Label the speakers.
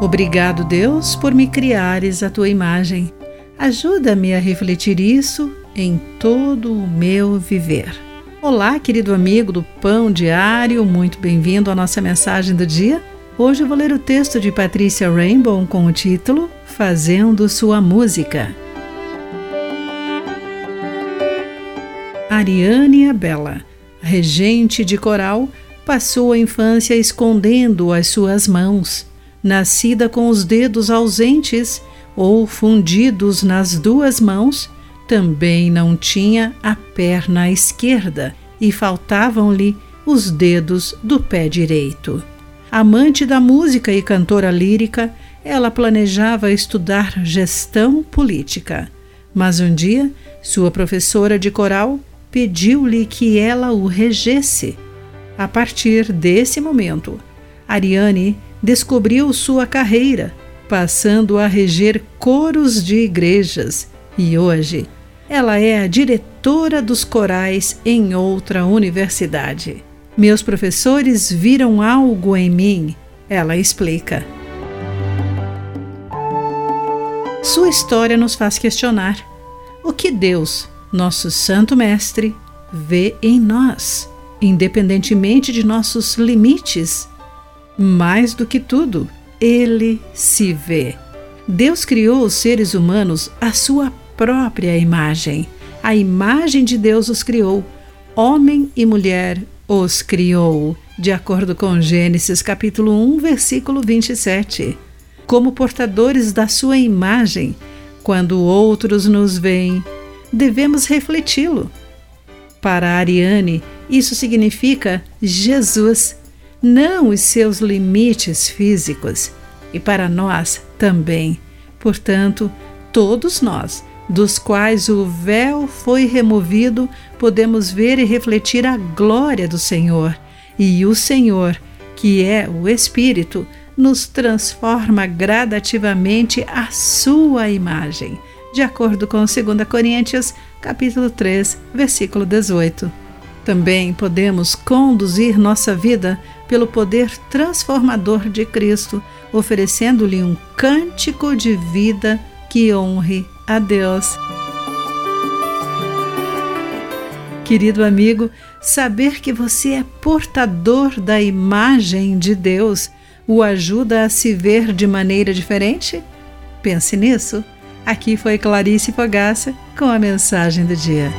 Speaker 1: Obrigado, Deus, por me criares a tua imagem. Ajuda-me a refletir isso em todo o meu viver. Olá, querido amigo do Pão Diário, muito bem-vindo à nossa mensagem do dia. Hoje vou ler o texto de Patrícia Rainbow com o título Fazendo Sua Música. Ariane Abela, regente de coral, passou a infância escondendo as suas mãos. Nascida com os dedos ausentes ou fundidos nas duas mãos, também não tinha a perna esquerda e faltavam-lhe os dedos do pé direito. Amante da música e cantora lírica, ela planejava estudar gestão política. Mas um dia, sua professora de coral pediu-lhe que ela o regesse. A partir desse momento, Ariane descobriu sua carreira, passando a reger coros de igrejas e hoje ela é a diretora dos corais em outra universidade. Meus professores viram algo em mim, ela explica. Sua história nos faz questionar o que Deus, nosso Santo Mestre, vê em nós, independentemente de nossos limites. Mais do que tudo, ele se vê. Deus criou os seres humanos à sua própria imagem. A imagem de Deus os criou. Homem e mulher os criou, de acordo com Gênesis capítulo 1, versículo 27. Como portadores da sua imagem, quando outros nos veem, devemos refleti-lo. Para Ariane, isso significa Jesus, não os seus limites físicos, e para nós também. Portanto, todos nós dos quais o véu foi removido, podemos ver e refletir a glória do Senhor. E o Senhor, que é o Espírito, nos transforma gradativamente à sua imagem, de acordo com 2 Coríntios, capítulo 3, versículo 18. Também podemos conduzir nossa vida pelo poder transformador de Cristo, oferecendo-lhe um cântico de vida que honre a Deus. Querido amigo, saber que você é portador da imagem de Deus o ajuda a se ver de maneira diferente? Pense nisso. Aqui foi Clarice Fogaça com a mensagem do dia.